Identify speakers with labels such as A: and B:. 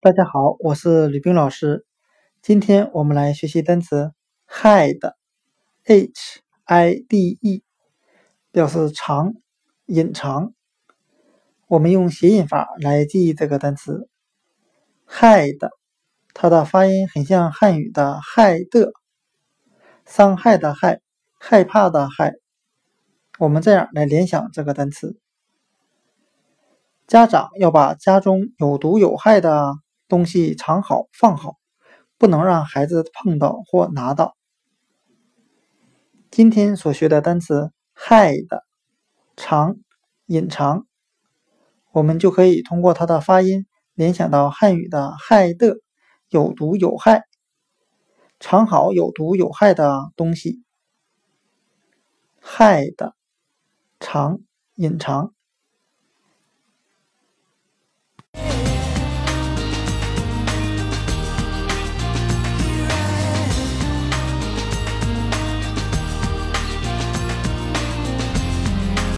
A: 大家好，我是吕冰老师。今天我们来学习单词 hide，h i d e，表示藏、隐藏。我们用谐音法来记忆这个单词 hide，它的发音很像汉语的“害的”，伤害的“害”，害怕的“害”。我们这样来联想这个单词。家长要把家中有毒有害的东西藏好放好，不能让孩子碰到或拿到。今天所学的单词 “hide” 藏、隐藏，我们就可以通过它的发音联想到汉语的“害的”，有毒有害，藏好有毒有害的东西。hide 藏、隐藏。